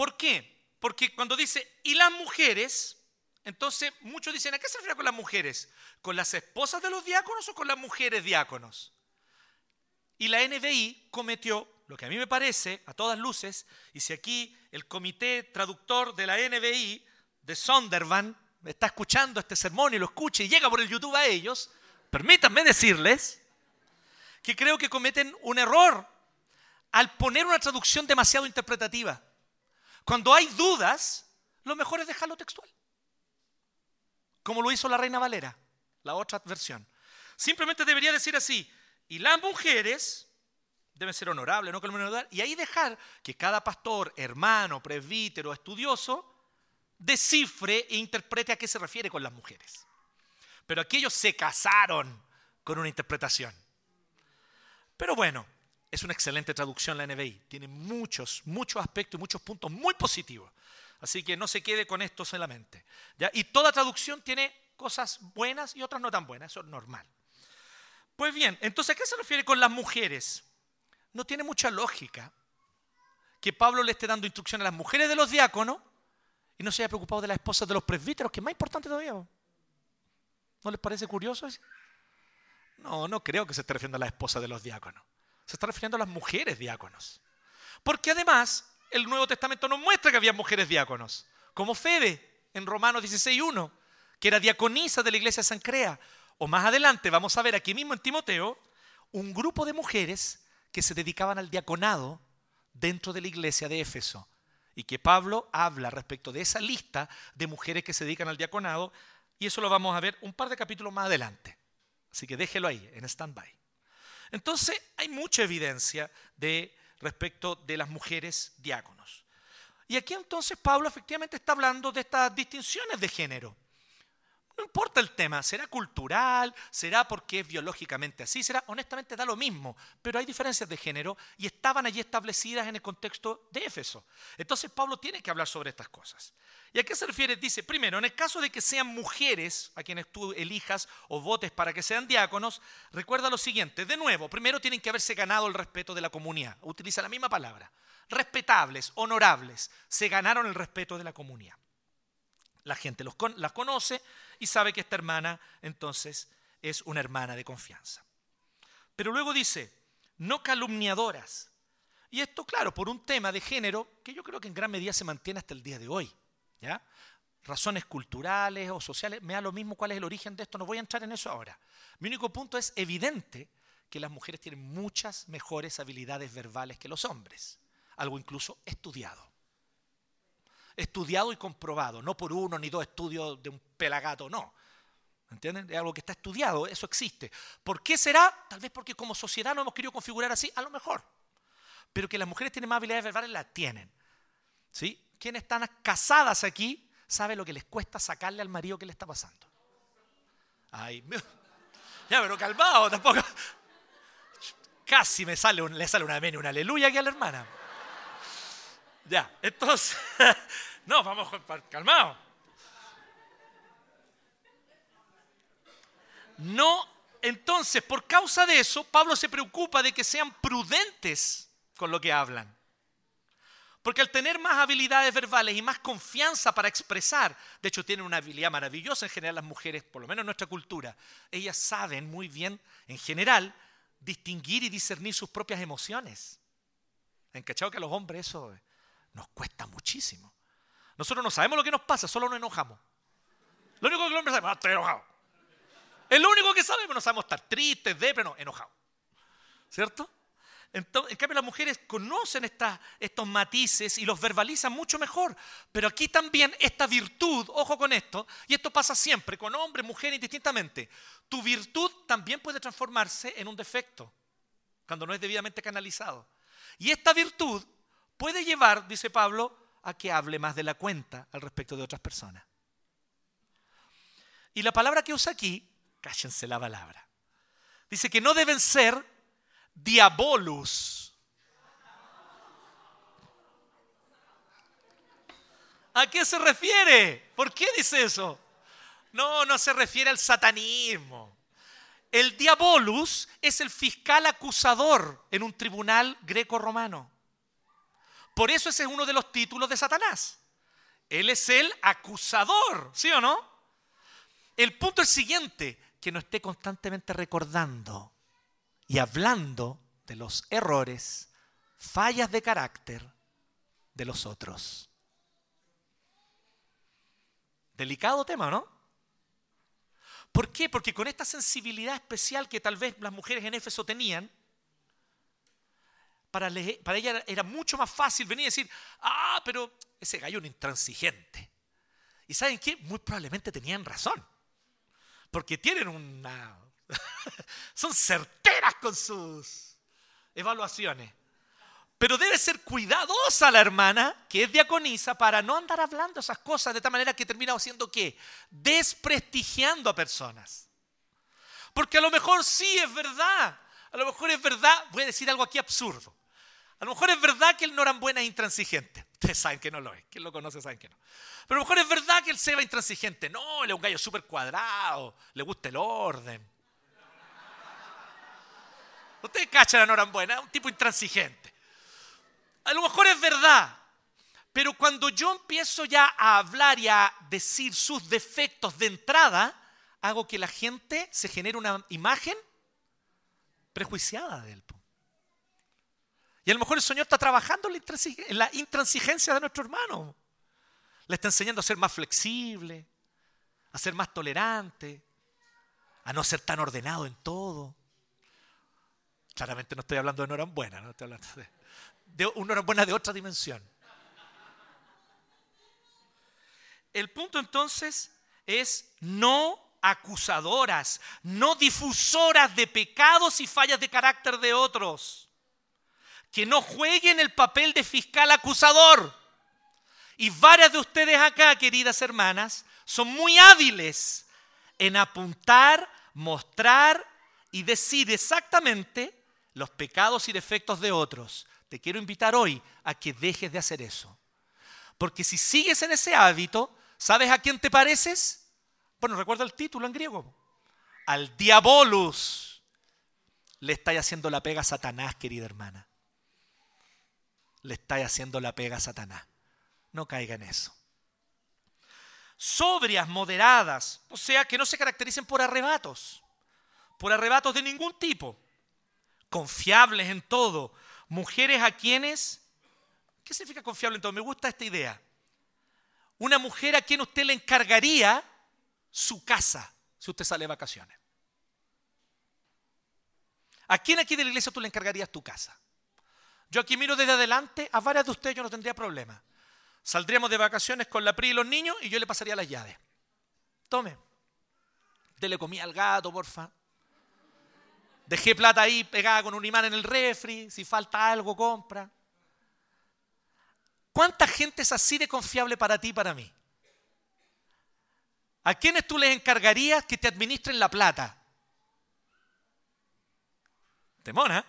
¿Por qué? Porque cuando dice, y las mujeres, entonces muchos dicen, ¿a qué se refiere con las mujeres? ¿Con las esposas de los diáconos o con las mujeres diáconos? Y la NBI cometió lo que a mí me parece, a todas luces, y si aquí el comité traductor de la NBI de Sondervan está escuchando este sermón y lo escucha y llega por el YouTube a ellos, permítanme decirles que creo que cometen un error al poner una traducción demasiado interpretativa. Cuando hay dudas, lo mejor es dejarlo textual. Como lo hizo la Reina Valera, la otra versión. Simplemente debería decir así, y las mujeres deben ser honorables, no calumniar, y ahí dejar que cada pastor, hermano, presbítero, estudioso, descifre e interprete a qué se refiere con las mujeres. Pero aquí ellos se casaron con una interpretación. Pero bueno, es una excelente traducción la NBI. Tiene muchos, muchos aspectos y muchos puntos muy positivos. Así que no se quede con esto solamente. ¿ya? Y toda traducción tiene cosas buenas y otras no tan buenas. Eso es normal. Pues bien, entonces, ¿a qué se refiere con las mujeres? No tiene mucha lógica que Pablo le esté dando instrucción a las mujeres de los diáconos y no se haya preocupado de las esposas de los presbíteros, que es más importante todavía. ¿No les parece curioso? No, no creo que se esté refiriendo a las esposas de los diáconos. Se está refiriendo a las mujeres diáconos. Porque además, el Nuevo Testamento nos muestra que había mujeres diáconos, como Febe en Romanos 16.1, que era diaconisa de la iglesia de San Crea. O más adelante vamos a ver aquí mismo en Timoteo un grupo de mujeres que se dedicaban al diaconado dentro de la iglesia de Éfeso y que Pablo habla respecto de esa lista de mujeres que se dedican al diaconado y eso lo vamos a ver un par de capítulos más adelante. Así que déjelo ahí, en stand-by. Entonces, hay mucha evidencia de respecto de las mujeres diáconos. Y aquí entonces Pablo efectivamente está hablando de estas distinciones de género. No importa el tema, será cultural, será porque es biológicamente así, será honestamente da lo mismo, pero hay diferencias de género y estaban allí establecidas en el contexto de Éfeso. Entonces Pablo tiene que hablar sobre estas cosas. ¿Y a qué se refiere? Dice, primero, en el caso de que sean mujeres a quienes tú elijas o votes para que sean diáconos, recuerda lo siguiente, de nuevo, primero tienen que haberse ganado el respeto de la comunidad, utiliza la misma palabra, respetables, honorables, se ganaron el respeto de la comunidad. La gente las conoce y sabe que esta hermana entonces es una hermana de confianza. Pero luego dice, no calumniadoras. Y esto, claro, por un tema de género que yo creo que en gran medida se mantiene hasta el día de hoy. ¿Ya? Razones culturales o sociales, me da lo mismo cuál es el origen de esto, no voy a entrar en eso ahora. Mi único punto es evidente que las mujeres tienen muchas mejores habilidades verbales que los hombres, algo incluso estudiado estudiado y comprobado, no por uno ni dos estudios de un pelagato, no. ¿Entienden? Es algo que está estudiado, eso existe. ¿Por qué será? Tal vez porque como sociedad no hemos querido configurar así, a lo mejor. Pero que las mujeres tienen más habilidades verbales, las tienen. ¿Sí? Quienes están casadas aquí saben lo que les cuesta sacarle al marido que le está pasando. Ay, ya, pero calmado, tampoco. Casi me sale le sale una amén y una aleluya aquí a la hermana. Ya, entonces, no, vamos calmado. No, entonces, por causa de eso, Pablo se preocupa de que sean prudentes con lo que hablan. Porque al tener más habilidades verbales y más confianza para expresar, de hecho tienen una habilidad maravillosa en general las mujeres, por lo menos en nuestra cultura, ellas saben muy bien, en general, distinguir y discernir sus propias emociones. ¿Encachado que a los hombres eso nos cuesta muchísimo. Nosotros no sabemos lo que nos pasa, solo nos enojamos. Lo único que el hombre sabe, ah, estoy enojado. Es lo único que sabemos, no sabemos estar tristes, de, pero no, enojado. ¿Cierto? En cambio, las mujeres conocen estos matices y los verbalizan mucho mejor. Pero aquí también esta virtud, ojo con esto, y esto pasa siempre, con hombres, mujeres, indistintamente. Tu virtud también puede transformarse en un defecto, cuando no es debidamente canalizado. Y esta virtud puede llevar, dice Pablo, a que hable más de la cuenta al respecto de otras personas. Y la palabra que usa aquí, cállense la palabra, dice que no deben ser diabolus. ¿A qué se refiere? ¿Por qué dice eso? No, no se refiere al satanismo. El diabolus es el fiscal acusador en un tribunal greco-romano. Por eso ese es uno de los títulos de Satanás. Él es el acusador, ¿sí o no? El punto es el siguiente, que no esté constantemente recordando y hablando de los errores, fallas de carácter de los otros. Delicado tema, ¿no? ¿Por qué? Porque con esta sensibilidad especial que tal vez las mujeres en Éfeso tenían, para, para ella era mucho más fácil venir y decir, ah, pero ese gallo es un intransigente. Y ¿saben qué? Muy probablemente tenían razón. Porque tienen una Son con sus evaluaciones. Pero debe ser cuidadosa la hermana, que es diaconisa, para no andar hablando esas cosas de tal manera que termina haciendo qué? Desprestigiando a personas. Porque a lo mejor sí es verdad. A lo mejor es verdad, voy a decir algo aquí absurdo. A lo mejor es verdad que el Norambuena es intransigente. Ustedes saben que no lo es. Quien lo conoce saben que no. Pero a lo mejor es verdad que el Seba es intransigente. No, él es un gallo súper cuadrado. Le gusta el orden. Ustedes cachan a Norambuena, un tipo intransigente. A lo mejor es verdad, pero cuando yo empiezo ya a hablar y a decir sus defectos de entrada, hago que la gente se genere una imagen prejuiciada de él. Y a lo mejor el Señor está trabajando en la intransigencia de nuestro hermano. Le está enseñando a ser más flexible, a ser más tolerante, a no ser tan ordenado en todo. Claramente no estoy hablando de Norambuena, no estoy hablando de, de una buena de otra dimensión. El punto entonces es no acusadoras, no difusoras de pecados y fallas de carácter de otros. Que no jueguen el papel de fiscal acusador. Y varias de ustedes acá, queridas hermanas, son muy hábiles en apuntar, mostrar y decir exactamente los pecados y defectos de otros, te quiero invitar hoy a que dejes de hacer eso. Porque si sigues en ese hábito, ¿sabes a quién te pareces? Bueno, recuerda el título en griego. Al diabolus. Le estáis haciendo la pega a Satanás, querida hermana. Le estáis haciendo la pega a Satanás. No caiga en eso. Sobrias, moderadas, o sea, que no se caractericen por arrebatos, por arrebatos de ningún tipo confiables en todo, mujeres a quienes, ¿qué significa confiable en todo? Me gusta esta idea. Una mujer a quien usted le encargaría su casa si usted sale de vacaciones. ¿A quién aquí de la iglesia tú le encargarías tu casa? Yo aquí miro desde adelante, a varias de ustedes yo no tendría problema. Saldríamos de vacaciones con la PRI y los niños y yo le pasaría las llaves. Tome. Dele comida al gato, porfa. Dejé plata ahí pegada con un imán en el refri, si falta algo, compra. ¿Cuánta gente es así de confiable para ti y para mí? ¿A quiénes tú les encargarías que te administren la plata? Temona.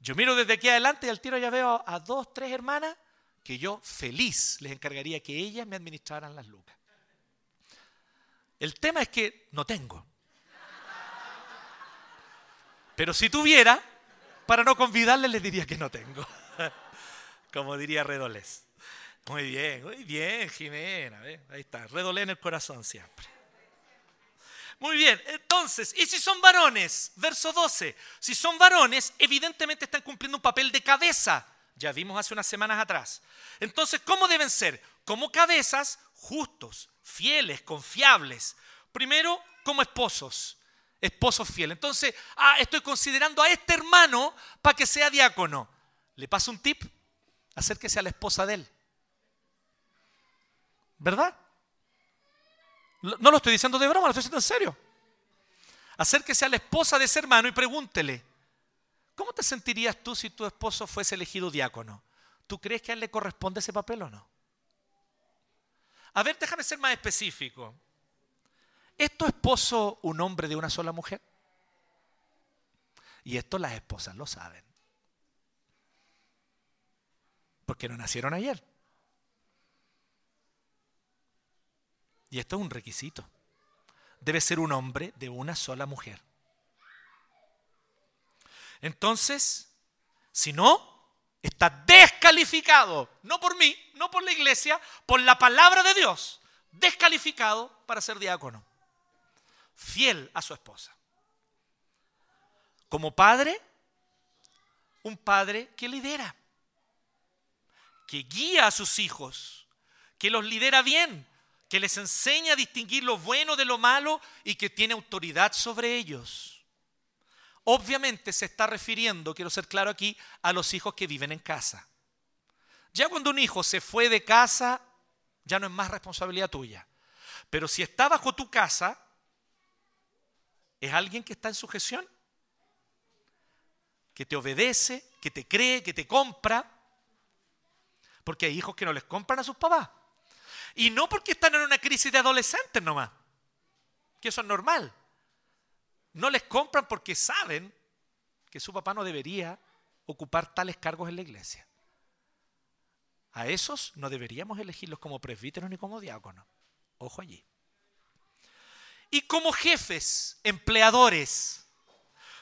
Yo miro desde aquí adelante y al tiro ya veo a dos, tres hermanas que yo feliz les encargaría que ellas me administraran las lucas. El tema es que no tengo. Pero si tuviera, para no convidarle, le diría que no tengo. Como diría Redolés. Muy bien, muy bien, Jimena. Ahí está, redolé en el corazón siempre. Muy bien, entonces, ¿y si son varones? Verso 12. Si son varones, evidentemente están cumpliendo un papel de cabeza. Ya vimos hace unas semanas atrás. Entonces, ¿cómo deben ser? Como cabezas, justos, fieles, confiables. Primero, como esposos. Esposo fiel. Entonces, ah, estoy considerando a este hermano para que sea diácono. Le paso un tip, acérquese a la esposa de él. ¿Verdad? No lo estoy diciendo de broma, lo estoy diciendo en serio. Acérquese a la esposa de ese hermano y pregúntele, ¿cómo te sentirías tú si tu esposo fuese elegido diácono? ¿Tú crees que a él le corresponde ese papel o no? A ver, déjame ser más específico. ¿Es esposo un hombre de una sola mujer? Y esto las esposas lo saben. Porque no nacieron ayer. Y esto es un requisito. Debe ser un hombre de una sola mujer. Entonces, si no, está descalificado, no por mí, no por la iglesia, por la palabra de Dios, descalificado para ser diácono, fiel a su esposa. Como padre, un padre que lidera, que guía a sus hijos, que los lidera bien, que les enseña a distinguir lo bueno de lo malo y que tiene autoridad sobre ellos. Obviamente se está refiriendo, quiero ser claro aquí, a los hijos que viven en casa. Ya cuando un hijo se fue de casa, ya no es más responsabilidad tuya. Pero si está bajo tu casa, es alguien que está en sujeción, que te obedece, que te cree, que te compra. Porque hay hijos que no les compran a sus papás. Y no porque están en una crisis de adolescentes nomás, que eso es normal. No les compran porque saben que su papá no debería ocupar tales cargos en la iglesia. A esos no deberíamos elegirlos como presbíteros ni como diáconos. Ojo allí. Y como jefes, empleadores,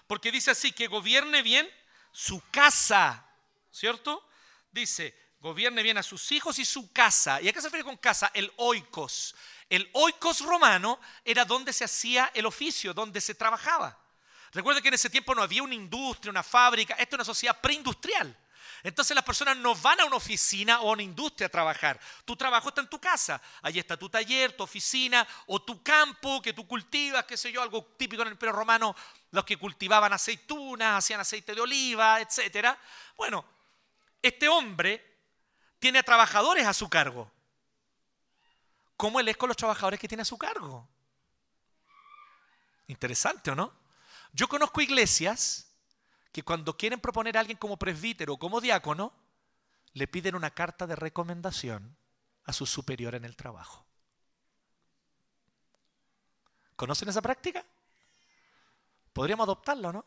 porque dice así, que gobierne bien su casa, ¿cierto? Dice, gobierne bien a sus hijos y su casa. ¿Y a qué se refiere con casa? El oikos. El oikos romano era donde se hacía el oficio, donde se trabajaba. Recuerden que en ese tiempo no había una industria, una fábrica, esto es una sociedad preindustrial. Entonces las personas no van a una oficina o a una industria a trabajar. Tu trabajo está en tu casa. Allí está tu taller, tu oficina o tu campo que tú cultivas, qué sé yo, algo típico en el Imperio Romano, los que cultivaban aceitunas, hacían aceite de oliva, etc. Bueno, este hombre tiene a trabajadores a su cargo. ¿Cómo él es con los trabajadores que tiene a su cargo? Interesante, ¿o no? Yo conozco iglesias que cuando quieren proponer a alguien como presbítero o como diácono, le piden una carta de recomendación a su superior en el trabajo. ¿Conocen esa práctica? Podríamos adoptarlo, ¿no?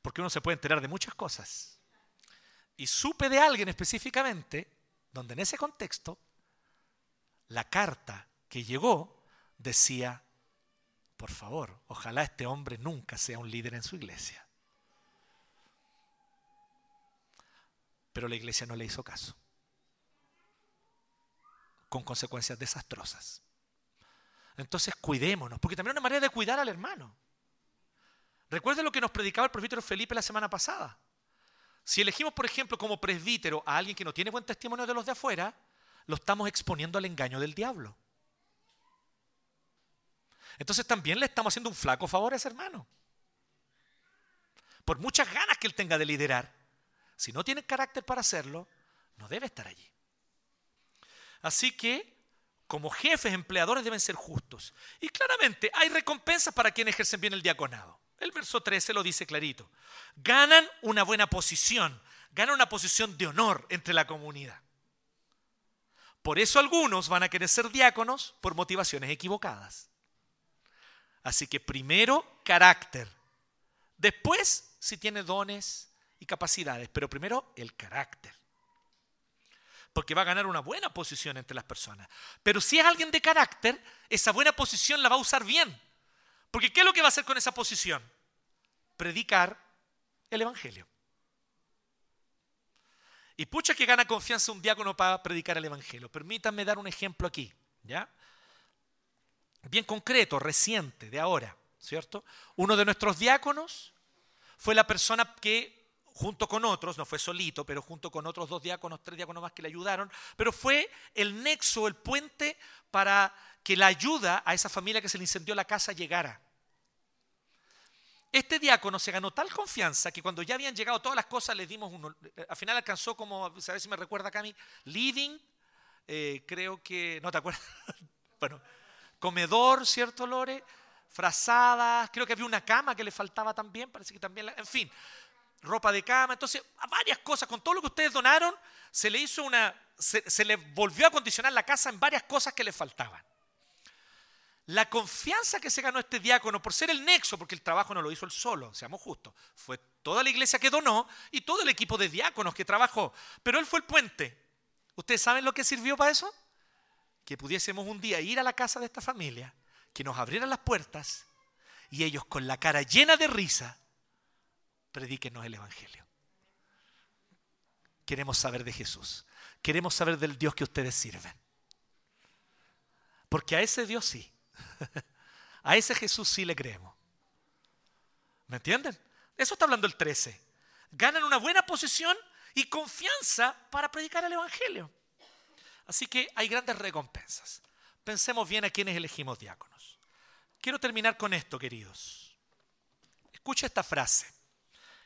Porque uno se puede enterar de muchas cosas. Y supe de alguien específicamente donde en ese contexto la carta que llegó decía, por favor, ojalá este hombre nunca sea un líder en su iglesia. Pero la iglesia no le hizo caso, con consecuencias desastrosas. Entonces cuidémonos, porque también es una manera de cuidar al hermano. Recuerden lo que nos predicaba el profeta Felipe la semana pasada. Si elegimos, por ejemplo, como presbítero a alguien que no tiene buen testimonio de los de afuera, lo estamos exponiendo al engaño del diablo. Entonces también le estamos haciendo un flaco favor a ese hermano. Por muchas ganas que él tenga de liderar, si no tiene carácter para hacerlo, no debe estar allí. Así que, como jefes, empleadores deben ser justos. Y claramente hay recompensas para quienes ejercen bien el diaconado. El verso 13 lo dice clarito. Ganan una buena posición, ganan una posición de honor entre la comunidad. Por eso algunos van a querer ser diáconos por motivaciones equivocadas. Así que primero carácter, después si tiene dones y capacidades, pero primero el carácter. Porque va a ganar una buena posición entre las personas. Pero si es alguien de carácter, esa buena posición la va a usar bien. Porque ¿qué es lo que va a hacer con esa posición? Predicar el Evangelio. Y pucha que gana confianza un diácono para predicar el Evangelio. Permítanme dar un ejemplo aquí, ¿ya? Bien concreto, reciente, de ahora, ¿cierto? Uno de nuestros diáconos fue la persona que junto con otros, no fue solito, pero junto con otros dos diáconos, tres diáconos más que le ayudaron, pero fue el nexo, el puente para que la ayuda a esa familia que se le incendió la casa llegara. Este diácono se ganó tal confianza que cuando ya habían llegado todas las cosas, les dimos uno. Al final alcanzó como, a ver si me recuerda Cami, living, eh, creo que, no te acuerdas, bueno, comedor, ¿cierto, Lore? Frazadas, creo que había una cama que le faltaba también, parece que también, en fin, ropa de cama, entonces varias cosas, con todo lo que ustedes donaron, se le hizo una, se, le volvió a condicionar la casa en varias cosas que le faltaban. La confianza que se ganó este diácono por ser el nexo, porque el trabajo no lo hizo él solo, seamos justos, fue toda la iglesia que donó y todo el equipo de diáconos que trabajó, pero él fue el puente. ¿Ustedes saben lo que sirvió para eso? Que pudiésemos un día ir a la casa de esta familia, que nos abrieran las puertas y ellos con la cara llena de risa predíquenos el Evangelio. Queremos saber de Jesús. Queremos saber del Dios que ustedes sirven. Porque a ese Dios sí. A ese Jesús sí le creemos. ¿Me entienden? Eso está hablando el 13. Ganan una buena posición y confianza para predicar el Evangelio. Así que hay grandes recompensas. Pensemos bien a quienes elegimos diáconos. Quiero terminar con esto, queridos. Escucha esta frase.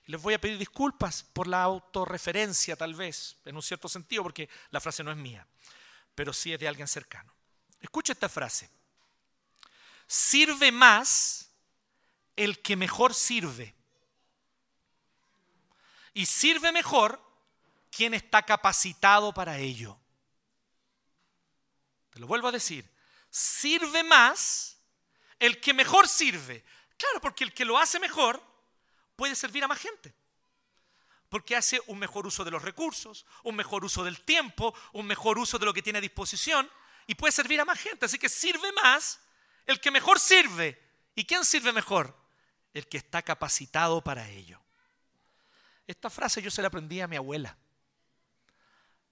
Les voy a pedir disculpas por la autorreferencia, tal vez, en un cierto sentido, porque la frase no es mía, pero sí es de alguien cercano. Escucha esta frase. Sirve más el que mejor sirve. Y sirve mejor quien está capacitado para ello. Lo vuelvo a decir. Sirve más el que mejor sirve. Claro, porque el que lo hace mejor puede servir a más gente. Porque hace un mejor uso de los recursos, un mejor uso del tiempo, un mejor uso de lo que tiene a disposición y puede servir a más gente. Así que sirve más el que mejor sirve. ¿Y quién sirve mejor? El que está capacitado para ello. Esta frase yo se la aprendí a mi abuela,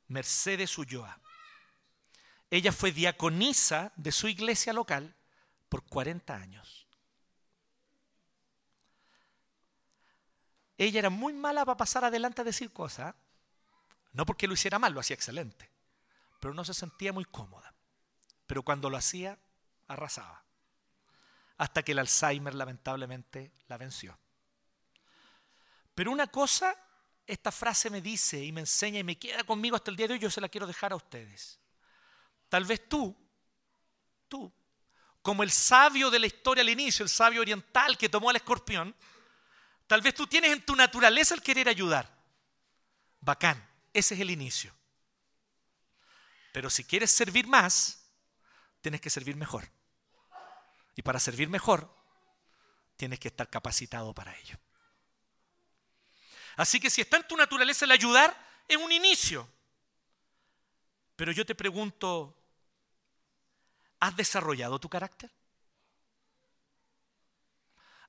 Mercedes Ulloa. Ella fue diaconisa de su iglesia local por 40 años. ella era muy mala para pasar adelante a decir cosas. No porque lo hiciera mal, lo hacía excelente. Pero no se sentía muy cómoda. Pero cuando lo hacía, arrasaba. Hasta que el Alzheimer lamentablemente la venció. Pero una cosa, esta frase me dice y me enseña y me queda conmigo hasta el día de hoy, yo se la quiero dejar a ustedes. Tal vez tú, tú, como el sabio de la historia al inicio, el sabio oriental que tomó al escorpión, Tal vez tú tienes en tu naturaleza el querer ayudar. Bacán, ese es el inicio. Pero si quieres servir más, tienes que servir mejor. Y para servir mejor, tienes que estar capacitado para ello. Así que si está en tu naturaleza el ayudar, es un inicio. Pero yo te pregunto, ¿has desarrollado tu carácter?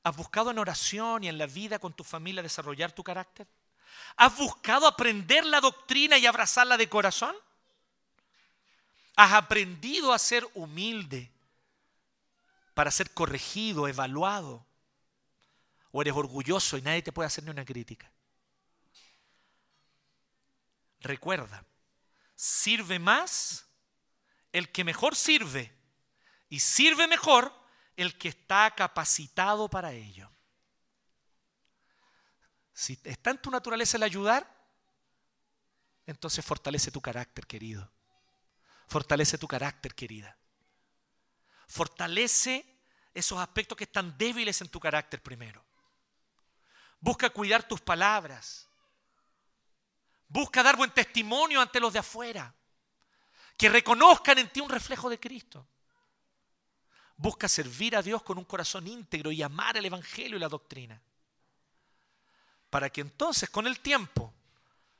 ¿Has buscado en oración y en la vida con tu familia desarrollar tu carácter? ¿Has buscado aprender la doctrina y abrazarla de corazón? ¿Has aprendido a ser humilde para ser corregido, evaluado? ¿O eres orgulloso y nadie te puede hacer ni una crítica? Recuerda, sirve más el que mejor sirve y sirve mejor el que está capacitado para ello. Si está en tu naturaleza el ayudar, entonces fortalece tu carácter, querido. Fortalece tu carácter, querida. Fortalece esos aspectos que están débiles en tu carácter primero. Busca cuidar tus palabras. Busca dar buen testimonio ante los de afuera. Que reconozcan en ti un reflejo de Cristo. Busca servir a Dios con un corazón íntegro y amar el Evangelio y la doctrina. Para que entonces con el tiempo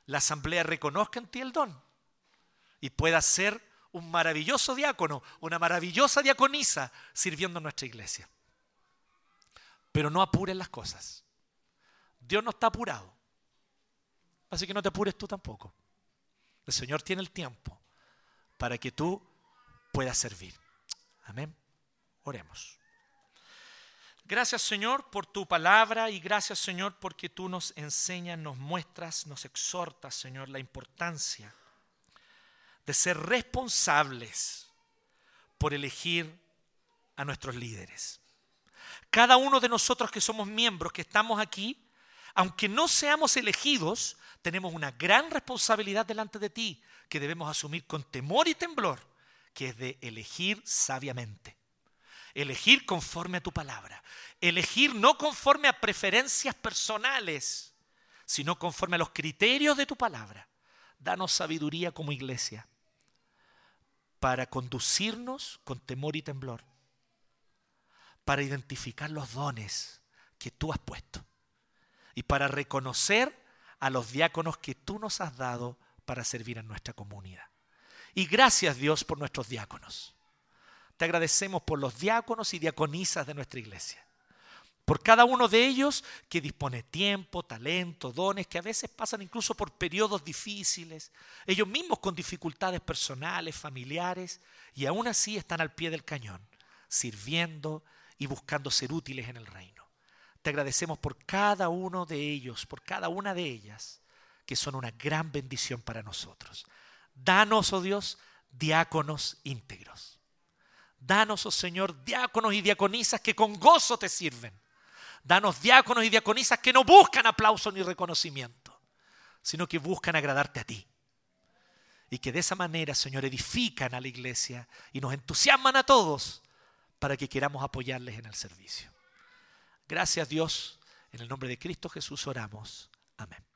la asamblea reconozca en ti el don y pueda ser un maravilloso diácono, una maravillosa diaconisa sirviendo en nuestra iglesia. Pero no apuren las cosas. Dios no está apurado. Así que no te apures tú tampoco. El Señor tiene el tiempo para que tú puedas servir. Amén. Oremos. Gracias Señor por tu palabra y gracias Señor porque tú nos enseñas, nos muestras, nos exhortas Señor la importancia de ser responsables por elegir a nuestros líderes. Cada uno de nosotros que somos miembros, que estamos aquí, aunque no seamos elegidos, tenemos una gran responsabilidad delante de ti que debemos asumir con temor y temblor, que es de elegir sabiamente. Elegir conforme a tu palabra. Elegir no conforme a preferencias personales, sino conforme a los criterios de tu palabra. Danos sabiduría como iglesia para conducirnos con temor y temblor, para identificar los dones que tú has puesto y para reconocer a los diáconos que tú nos has dado para servir en nuestra comunidad. Y gracias Dios por nuestros diáconos. Te agradecemos por los diáconos y diaconisas de nuestra iglesia. Por cada uno de ellos que dispone tiempo, talento, dones, que a veces pasan incluso por periodos difíciles, ellos mismos con dificultades personales, familiares, y aún así están al pie del cañón, sirviendo y buscando ser útiles en el reino. Te agradecemos por cada uno de ellos, por cada una de ellas, que son una gran bendición para nosotros. Danos, oh Dios, diáconos íntegros. Danos, oh Señor, diáconos y diaconisas que con gozo te sirven. Danos diáconos y diaconisas que no buscan aplauso ni reconocimiento, sino que buscan agradarte a ti. Y que de esa manera, Señor, edifican a la iglesia y nos entusiasman a todos para que queramos apoyarles en el servicio. Gracias Dios, en el nombre de Cristo Jesús oramos. Amén.